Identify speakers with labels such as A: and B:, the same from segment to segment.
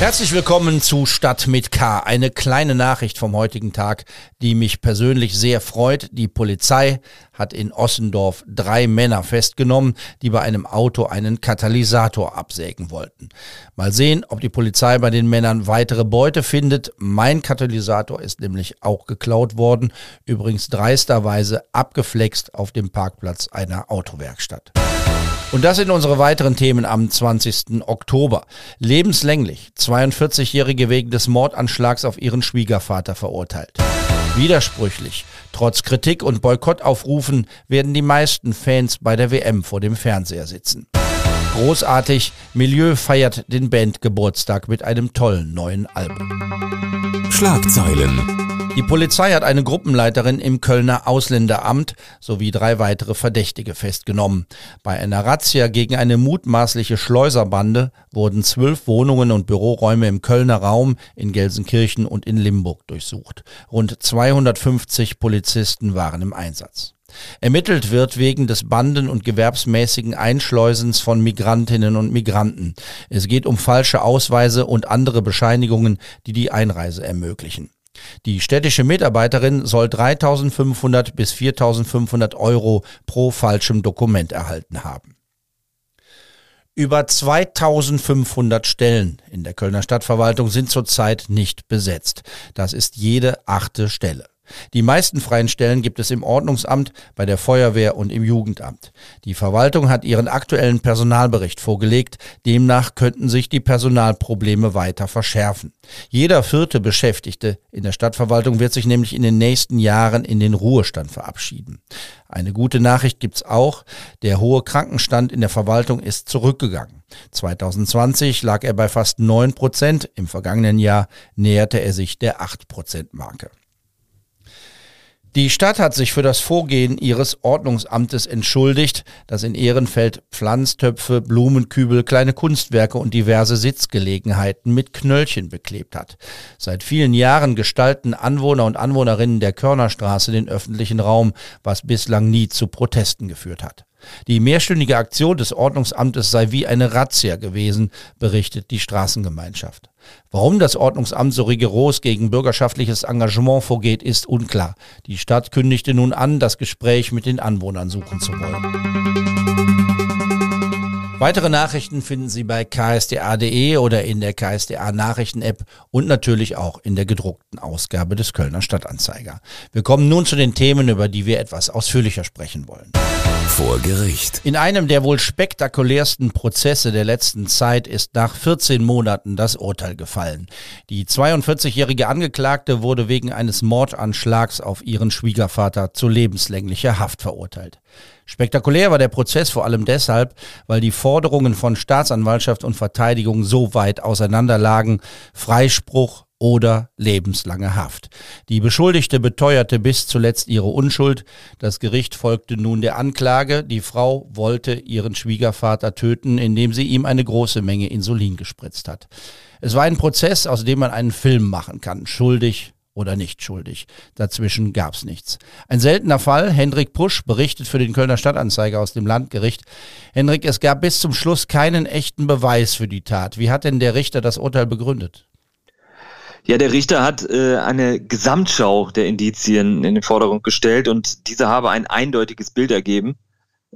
A: Herzlich willkommen zu Stadt mit K. Eine kleine Nachricht vom heutigen Tag, die mich persönlich sehr freut. Die Polizei hat in Ossendorf drei Männer festgenommen, die bei einem Auto einen Katalysator absägen wollten. Mal sehen, ob die Polizei bei den Männern weitere Beute findet. Mein Katalysator ist nämlich auch geklaut worden, übrigens dreisterweise abgeflext auf dem Parkplatz einer Autowerkstatt. Und das sind unsere weiteren Themen am 20. Oktober. Lebenslänglich. 42-Jährige wegen des Mordanschlags auf ihren Schwiegervater verurteilt. Widersprüchlich. Trotz Kritik und Boykottaufrufen werden die meisten Fans bei der WM vor dem Fernseher sitzen. Großartig, Milieu feiert den Bandgeburtstag mit einem tollen neuen Album.
B: Schlagzeilen.
A: Die Polizei hat eine Gruppenleiterin im Kölner Ausländeramt sowie drei weitere Verdächtige festgenommen. Bei einer Razzia gegen eine mutmaßliche Schleuserbande wurden zwölf Wohnungen und Büroräume im Kölner Raum, in Gelsenkirchen und in Limburg durchsucht. Rund 250 Polizisten waren im Einsatz. Ermittelt wird wegen des banden- und gewerbsmäßigen Einschleusens von Migrantinnen und Migranten. Es geht um falsche Ausweise und andere Bescheinigungen, die die Einreise ermöglichen. Die städtische Mitarbeiterin soll 3.500 bis 4.500 Euro pro falschem Dokument erhalten haben. Über 2500 Stellen in der Kölner Stadtverwaltung sind zurzeit nicht besetzt. Das ist jede achte Stelle. Die meisten freien Stellen gibt es im Ordnungsamt, bei der Feuerwehr und im Jugendamt. Die Verwaltung hat ihren aktuellen Personalbericht vorgelegt. Demnach könnten sich die Personalprobleme weiter verschärfen. Jeder vierte Beschäftigte in der Stadtverwaltung wird sich nämlich in den nächsten Jahren in den Ruhestand verabschieden. Eine gute Nachricht gibt's auch. Der hohe Krankenstand in der Verwaltung ist zurückgegangen. 2020 lag er bei fast 9 Prozent. Im vergangenen Jahr näherte er sich der 8 Prozent Marke. Die Stadt hat sich für das Vorgehen ihres Ordnungsamtes entschuldigt, das in Ehrenfeld Pflanztöpfe, Blumenkübel, kleine Kunstwerke und diverse Sitzgelegenheiten mit Knöllchen beklebt hat. Seit vielen Jahren gestalten Anwohner und Anwohnerinnen der Körnerstraße den öffentlichen Raum, was bislang nie zu Protesten geführt hat. Die mehrstündige Aktion des Ordnungsamtes sei wie eine Razzia gewesen, berichtet die Straßengemeinschaft. Warum das Ordnungsamt so rigoros gegen bürgerschaftliches Engagement vorgeht, ist unklar. Die Stadt kündigte nun an, das Gespräch mit den Anwohnern suchen zu wollen. Weitere Nachrichten finden Sie bei ksda.de oder in der KSDA Nachrichten-App und natürlich auch in der gedruckten Ausgabe des Kölner Stadtanzeiger. Wir kommen nun zu den Themen, über die wir etwas ausführlicher sprechen wollen.
B: Vor Gericht.
A: In einem der wohl spektakulärsten Prozesse der letzten Zeit ist nach 14 Monaten das Urteil gefallen. Die 42-jährige Angeklagte wurde wegen eines Mordanschlags auf ihren Schwiegervater zu lebenslänglicher Haft verurteilt. Spektakulär war der Prozess vor allem deshalb, weil die Forderungen von Staatsanwaltschaft und Verteidigung so weit auseinanderlagen, Freispruch oder lebenslange Haft. Die Beschuldigte beteuerte bis zuletzt ihre Unschuld. Das Gericht folgte nun der Anklage. Die Frau wollte ihren Schwiegervater töten, indem sie ihm eine große Menge Insulin gespritzt hat. Es war ein Prozess, aus dem man einen Film machen kann. Schuldig oder nicht schuldig. Dazwischen gab's nichts. Ein seltener Fall. Hendrik Pusch berichtet für den Kölner Stadtanzeiger aus dem Landgericht. Hendrik, es gab bis zum Schluss keinen echten Beweis für die Tat. Wie hat denn der Richter das Urteil begründet?
C: Ja, der Richter hat äh, eine Gesamtschau der Indizien in den Vordergrund gestellt und diese habe ein eindeutiges Bild ergeben.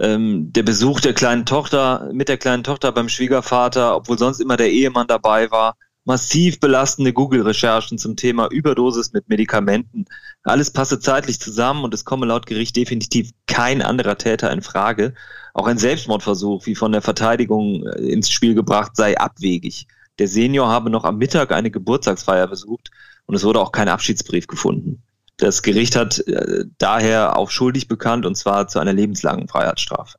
C: Ähm, der Besuch der kleinen Tochter mit der kleinen Tochter beim Schwiegervater, obwohl sonst immer der Ehemann dabei war, massiv belastende Google-Recherchen zum Thema Überdosis mit Medikamenten. Alles passe zeitlich zusammen und es komme laut Gericht definitiv kein anderer Täter in Frage. Auch ein Selbstmordversuch, wie von der Verteidigung äh, ins Spiel gebracht, sei abwegig. Der Senior habe noch am Mittag eine Geburtstagsfeier besucht und es wurde auch kein Abschiedsbrief gefunden. Das Gericht hat äh, daher auch schuldig bekannt und zwar zu einer lebenslangen Freiheitsstrafe.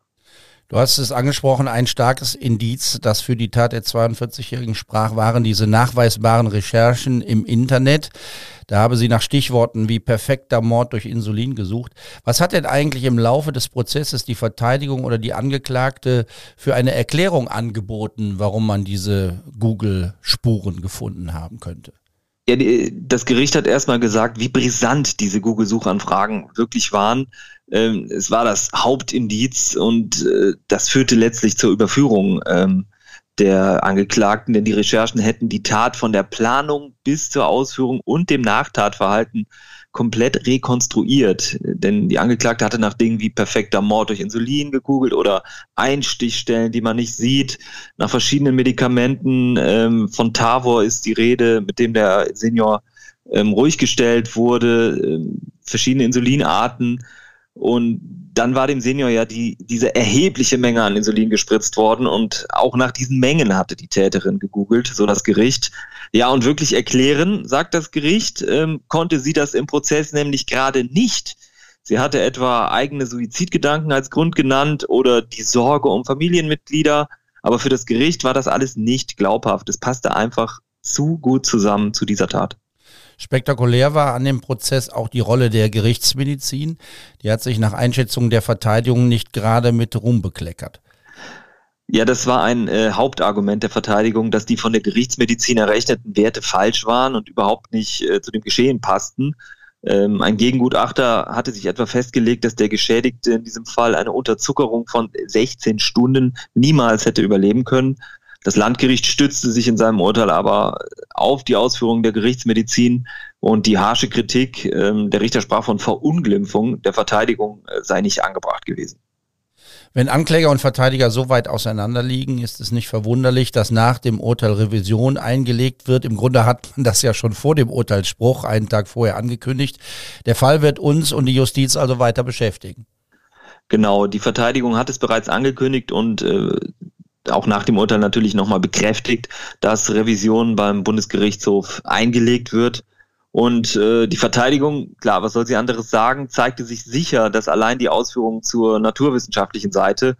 A: Du hast es angesprochen, ein starkes Indiz, das für die Tat der 42-Jährigen sprach, waren diese nachweisbaren Recherchen im Internet. Da habe sie nach Stichworten wie perfekter Mord durch Insulin gesucht. Was hat denn eigentlich im Laufe des Prozesses die Verteidigung oder die Angeklagte für eine Erklärung angeboten, warum man diese Google-Spuren gefunden haben könnte?
C: Ja, das Gericht hat erstmal gesagt, wie brisant diese Google-Suchanfragen wirklich waren. Ähm, es war das Hauptindiz und äh, das führte letztlich zur Überführung ähm, der Angeklagten, denn die Recherchen hätten die Tat von der Planung bis zur Ausführung und dem Nachtatverhalten komplett rekonstruiert. Denn die Angeklagte hatte nach Dingen wie perfekter Mord durch Insulin gegoogelt oder Einstichstellen, die man nicht sieht. Nach verschiedenen Medikamenten ähm, von Tavor ist die Rede, mit dem der Senior ähm, ruhig gestellt wurde, ähm, verschiedene Insulinarten. Und dann war dem Senior ja die, diese erhebliche Menge an Insulin gespritzt worden und auch nach diesen Mengen hatte die Täterin gegoogelt, so das Gericht. Ja, und wirklich erklären, sagt das Gericht, ähm, konnte sie das im Prozess nämlich gerade nicht. Sie hatte etwa eigene Suizidgedanken als Grund genannt oder die Sorge um Familienmitglieder, aber für das Gericht war das alles nicht glaubhaft. Es passte einfach zu gut zusammen zu dieser Tat.
A: Spektakulär war an dem Prozess auch die Rolle der Gerichtsmedizin. Die hat sich nach Einschätzung der Verteidigung nicht gerade mit Ruhm bekleckert.
C: Ja, das war ein äh, Hauptargument der Verteidigung, dass die von der Gerichtsmedizin errechneten Werte falsch waren und überhaupt nicht äh, zu dem Geschehen passten. Ähm, ein Gegengutachter hatte sich etwa festgelegt, dass der Geschädigte in diesem Fall eine Unterzuckerung von 16 Stunden niemals hätte überleben können. Das Landgericht stützte sich in seinem Urteil aber auf die Ausführungen der Gerichtsmedizin und die harsche Kritik, ähm, der Richter sprach von Verunglimpfung der Verteidigung, äh, sei nicht angebracht gewesen.
A: Wenn Ankläger und Verteidiger so weit auseinanderliegen, ist es nicht verwunderlich, dass nach dem Urteil Revision eingelegt wird. Im Grunde hat man das ja schon vor dem Urteilsspruch einen Tag vorher angekündigt. Der Fall wird uns und die Justiz also weiter beschäftigen.
C: Genau, die Verteidigung hat es bereits angekündigt und äh, auch nach dem Urteil natürlich nochmal bekräftigt, dass Revision beim Bundesgerichtshof eingelegt wird. Und äh, die Verteidigung, klar, was soll sie anderes sagen, zeigte sich sicher, dass allein die Ausführungen zur naturwissenschaftlichen Seite,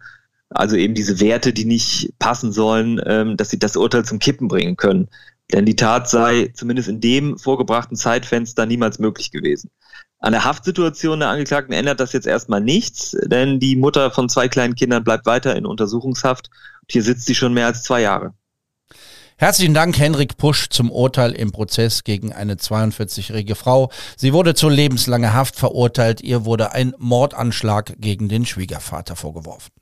C: also eben diese Werte, die nicht passen sollen, ähm, dass sie das Urteil zum Kippen bringen können. Denn die Tat sei zumindest in dem vorgebrachten Zeitfenster niemals möglich gewesen. An der Haftsituation der Angeklagten ändert das jetzt erstmal nichts, denn die Mutter von zwei kleinen Kindern bleibt weiter in Untersuchungshaft hier sitzt sie schon mehr als zwei Jahre.
A: Herzlichen Dank, Henrik Pusch, zum Urteil im Prozess gegen eine 42-jährige Frau. Sie wurde zu lebenslanger Haft verurteilt. Ihr wurde ein Mordanschlag gegen den Schwiegervater vorgeworfen.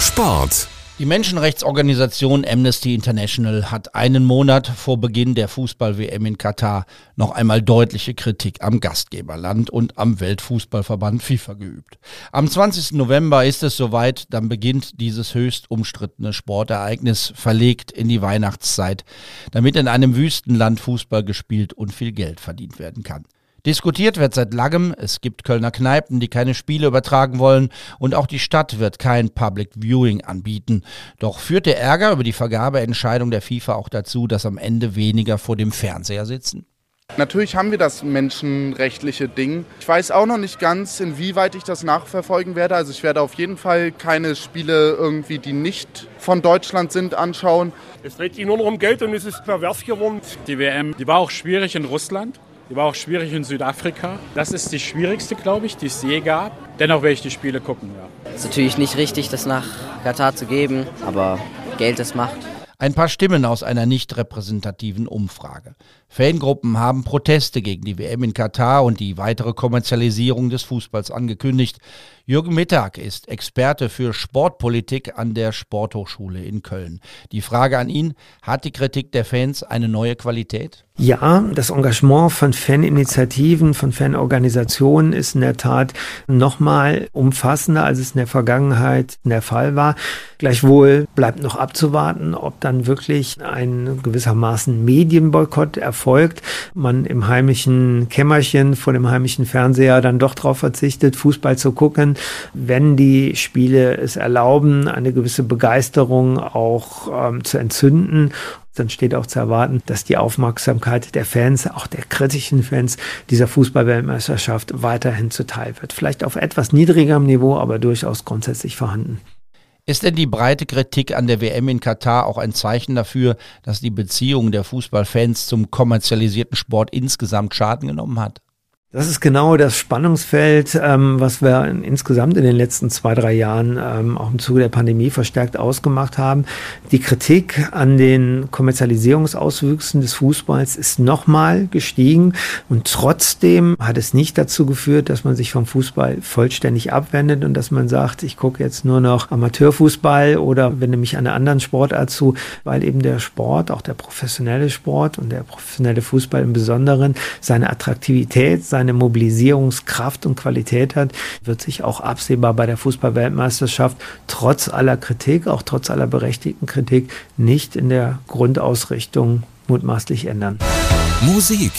B: Sport.
A: Die Menschenrechtsorganisation Amnesty International hat einen Monat vor Beginn der Fußball-WM in Katar noch einmal deutliche Kritik am Gastgeberland und am Weltfußballverband FIFA geübt. Am 20. November ist es soweit, dann beginnt dieses höchst umstrittene Sportereignis verlegt in die Weihnachtszeit, damit in einem Wüstenland Fußball gespielt und viel Geld verdient werden kann. Diskutiert wird seit langem, es gibt Kölner Kneipen, die keine Spiele übertragen wollen und auch die Stadt wird kein Public Viewing anbieten. Doch führt der Ärger über die Vergabeentscheidung der FIFA auch dazu, dass am Ende weniger vor dem Fernseher sitzen?
D: Natürlich haben wir das menschenrechtliche Ding. Ich weiß auch noch nicht ganz, inwieweit ich das nachverfolgen werde. Also ich werde auf jeden Fall keine Spiele irgendwie, die nicht von Deutschland sind, anschauen.
E: Es dreht sich nur noch um Geld und es ist pervers geworden.
F: Die WM, die war auch schwierig in Russland. Die war auch schwierig in Südafrika. Das ist die schwierigste, glaube ich, die es je gab. Dennoch werde ich die Spiele gucken, ja.
G: Es ist natürlich nicht richtig, das nach Katar zu geben, aber Geld ist Macht.
A: Ein paar Stimmen aus einer nicht repräsentativen Umfrage. Fangruppen haben Proteste gegen die WM in Katar und die weitere Kommerzialisierung des Fußballs angekündigt. Jürgen Mittag ist Experte für Sportpolitik an der Sporthochschule in Köln. Die Frage an ihn, hat die Kritik der Fans eine neue Qualität?
H: Ja, das Engagement von Faninitiativen, von Fanorganisationen ist in der Tat nochmal umfassender, als es in der Vergangenheit der Fall war. Gleichwohl bleibt noch abzuwarten, ob dann wirklich ein gewissermaßen Medienboykott erfolgt, man im heimischen Kämmerchen vor dem heimischen Fernseher dann doch darauf verzichtet, Fußball zu gucken wenn die Spiele es erlauben, eine gewisse Begeisterung auch ähm, zu entzünden dann steht auch zu erwarten, dass die Aufmerksamkeit der Fans, auch der kritischen Fans dieser Fußballweltmeisterschaft weiterhin zuteil wird. Vielleicht auf etwas niedrigerem Niveau, aber durchaus grundsätzlich vorhanden.
A: Ist denn die breite Kritik an der WM in Katar auch ein Zeichen dafür, dass die Beziehung der Fußballfans zum kommerzialisierten Sport insgesamt Schaden genommen hat?
H: Das ist genau das Spannungsfeld, ähm, was wir in, insgesamt in den letzten zwei, drei Jahren ähm, auch im Zuge der Pandemie verstärkt ausgemacht haben. Die Kritik an den Kommerzialisierungsauswüchsen des Fußballs ist nochmal gestiegen und trotzdem hat es nicht dazu geführt, dass man sich vom Fußball vollständig abwendet und dass man sagt, ich gucke jetzt nur noch Amateurfußball oder wende mich einer anderen Sportart zu, weil eben der Sport, auch der professionelle Sport und der professionelle Fußball im Besonderen seine Attraktivität, seine eine Mobilisierungskraft und Qualität hat, wird sich auch absehbar bei der Fußballweltmeisterschaft trotz aller Kritik, auch trotz aller berechtigten Kritik, nicht in der Grundausrichtung mutmaßlich ändern.
B: Musik.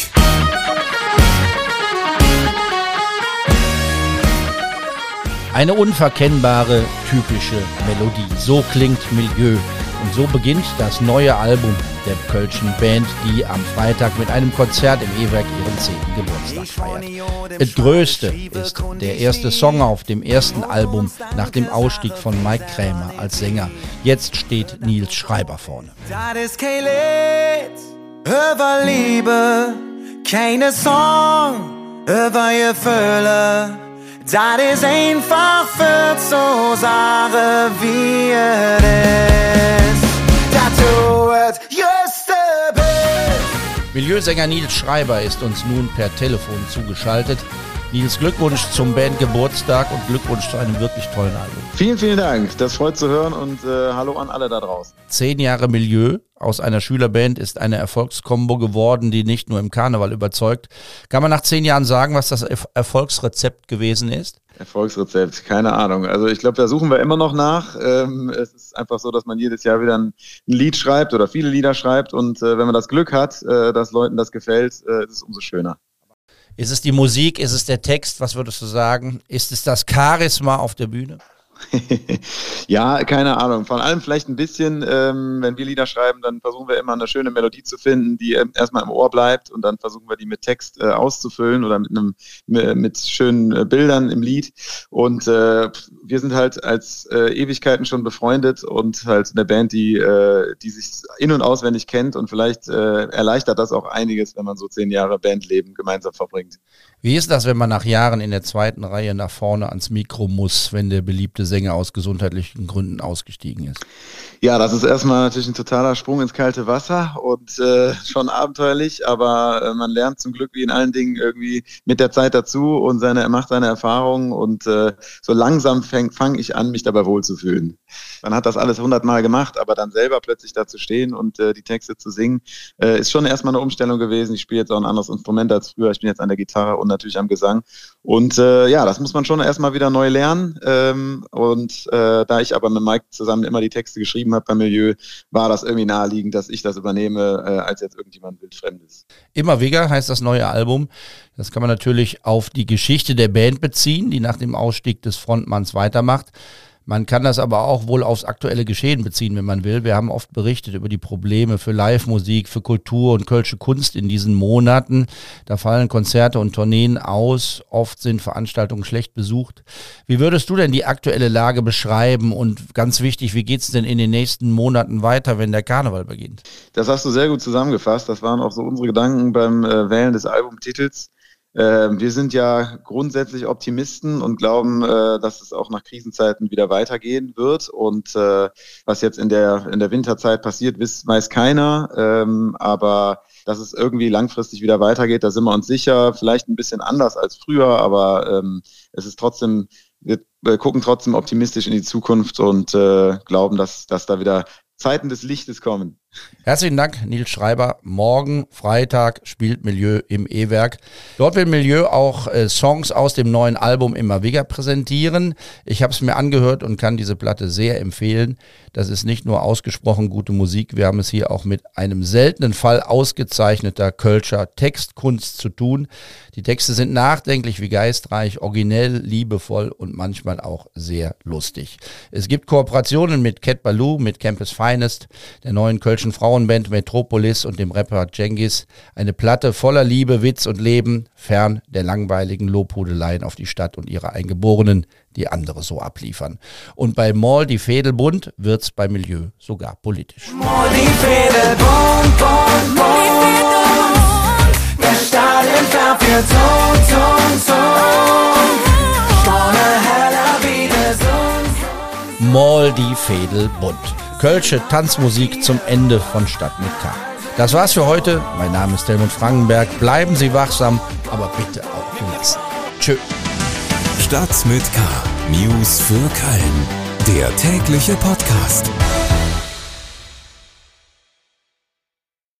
A: Eine unverkennbare, typische Melodie. So klingt Milieu. Und so beginnt das neue Album der Kölschen Band, die am Freitag mit einem Konzert im E-Werk ihren 10. Geburtstag feiert. Das Größte ist der erste Song auf dem ersten Album nach dem Ausstieg von Mike Krämer als Sänger. Jetzt steht Nils Schreiber vorne.
I: Das ist kein Lied über Liebe, keine Song über Gefühle. Das ist einfach für so Sache wie es ist.
A: Milieusänger Nils Schreiber ist uns nun per Telefon zugeschaltet. Nils, Glückwunsch zum Bandgeburtstag und Glückwunsch zu einem wirklich tollen Album.
J: Vielen, vielen Dank. Das freut zu hören und äh, hallo an alle da draußen.
A: Zehn Jahre Milieu aus einer Schülerband ist eine Erfolgskombo geworden, die nicht nur im Karneval überzeugt. Kann man nach zehn Jahren sagen, was das Erf- Erfolgsrezept gewesen ist?
J: Erfolgsrezept, keine Ahnung. Also ich glaube, da suchen wir immer noch nach. Ähm, es ist einfach so, dass man jedes Jahr wieder ein, ein Lied schreibt oder viele Lieder schreibt und äh, wenn man das Glück hat, äh, dass Leuten das gefällt, äh, ist es umso schöner.
A: Ist es die Musik? Ist es der Text? Was würdest du sagen? Ist es das Charisma auf der Bühne?
J: ja, keine Ahnung. Von allem vielleicht ein bisschen. Ähm, wenn wir Lieder schreiben, dann versuchen wir immer eine schöne Melodie zu finden, die ähm, erstmal im Ohr bleibt und dann versuchen wir die mit Text äh, auszufüllen oder mit einem mit, schönen äh, Bildern im Lied. Und äh, wir sind halt als äh, Ewigkeiten schon befreundet und halt eine Band, die, äh, die sich in- und auswendig kennt und vielleicht äh, erleichtert das auch einiges, wenn man so zehn Jahre Bandleben gemeinsam verbringt.
A: Wie ist das, wenn man nach Jahren in der zweiten Reihe nach vorne ans Mikro muss, wenn der beliebte Sänger aus gesundheitlichen Gründen ausgestiegen ist?
J: Ja, das ist erstmal natürlich ein totaler Sprung ins kalte Wasser und äh, schon abenteuerlich, aber äh, man lernt zum Glück wie in allen Dingen irgendwie mit der Zeit dazu und seine, macht seine Erfahrungen und äh, so langsam fange fang ich an, mich dabei wohlzufühlen. Man hat das alles hundertmal gemacht, aber dann selber plötzlich da zu stehen und äh, die Texte zu singen, äh, ist schon erstmal eine Umstellung gewesen. Ich spiele jetzt auch ein anderes Instrument als früher. Ich bin jetzt an der Gitarre und natürlich am Gesang. Und äh, ja, das muss man schon erstmal wieder neu lernen. Ähm, und äh, da ich aber mit Mike zusammen immer die Texte geschrieben habe beim Milieu, war das irgendwie naheliegend, dass ich das übernehme, äh, als jetzt irgendjemand wildfremdes.
A: Immer Wigger heißt das neue Album. Das kann man natürlich auf die Geschichte der Band beziehen, die nach dem Ausstieg des Frontmanns weitermacht. Man kann das aber auch wohl aufs aktuelle Geschehen beziehen, wenn man will. Wir haben oft berichtet über die Probleme für Live-Musik, für Kultur und kölsche Kunst in diesen Monaten. Da fallen Konzerte und Tourneen aus. Oft sind Veranstaltungen schlecht besucht. Wie würdest du denn die aktuelle Lage beschreiben? Und ganz wichtig, wie geht's denn in den nächsten Monaten weiter, wenn der Karneval beginnt?
J: Das hast du sehr gut zusammengefasst. Das waren auch so unsere Gedanken beim äh, Wählen des Albumtitels. Äh, wir sind ja grundsätzlich Optimisten und glauben, äh, dass es auch nach Krisenzeiten wieder weitergehen wird. Und äh, was jetzt in der, in der Winterzeit passiert, weiß, keiner. Ähm, aber dass es irgendwie langfristig wieder weitergeht, da sind wir uns sicher. Vielleicht ein bisschen anders als früher, aber ähm, es ist trotzdem, wir gucken trotzdem optimistisch in die Zukunft und äh, glauben, dass, dass da wieder Zeiten des Lichtes kommen.
A: Herzlichen Dank, Nils Schreiber. Morgen, Freitag, spielt Milieu im E-Werk. Dort will Milieu auch äh, Songs aus dem neuen Album Immer Wigger präsentieren. Ich habe es mir angehört und kann diese Platte sehr empfehlen. Das ist nicht nur ausgesprochen gute Musik, wir haben es hier auch mit einem seltenen Fall ausgezeichneter Kölscher Textkunst zu tun. Die Texte sind nachdenklich wie geistreich, originell, liebevoll und manchmal auch sehr lustig. Es gibt Kooperationen mit Cat Baloo, mit Campus Finest, der neuen Kölschen Frauenband Metropolis und dem Rapper Jengis. Eine Platte voller Liebe, Witz und Leben, fern der langweiligen Lobhudeleien auf die Stadt und ihre Eingeborenen, die andere so abliefern. Und bei Mall die Fädelbund wird's bei Milieu sogar politisch.
I: Molly Fädel, Bund, Bund, Bund. Der Stadion glaub, wir tun, tun, tun. Vorne heller wie der
A: Mall die Fädel bunt. Kölsche Tanzmusik zum Ende von Stadt mit K. Das war's für heute. Mein Name ist Helmut Frankenberg. Bleiben Sie wachsam, aber bitte auch gelassen. Tschö.
B: Stadt mit K. News für Köln. Der tägliche Podcast.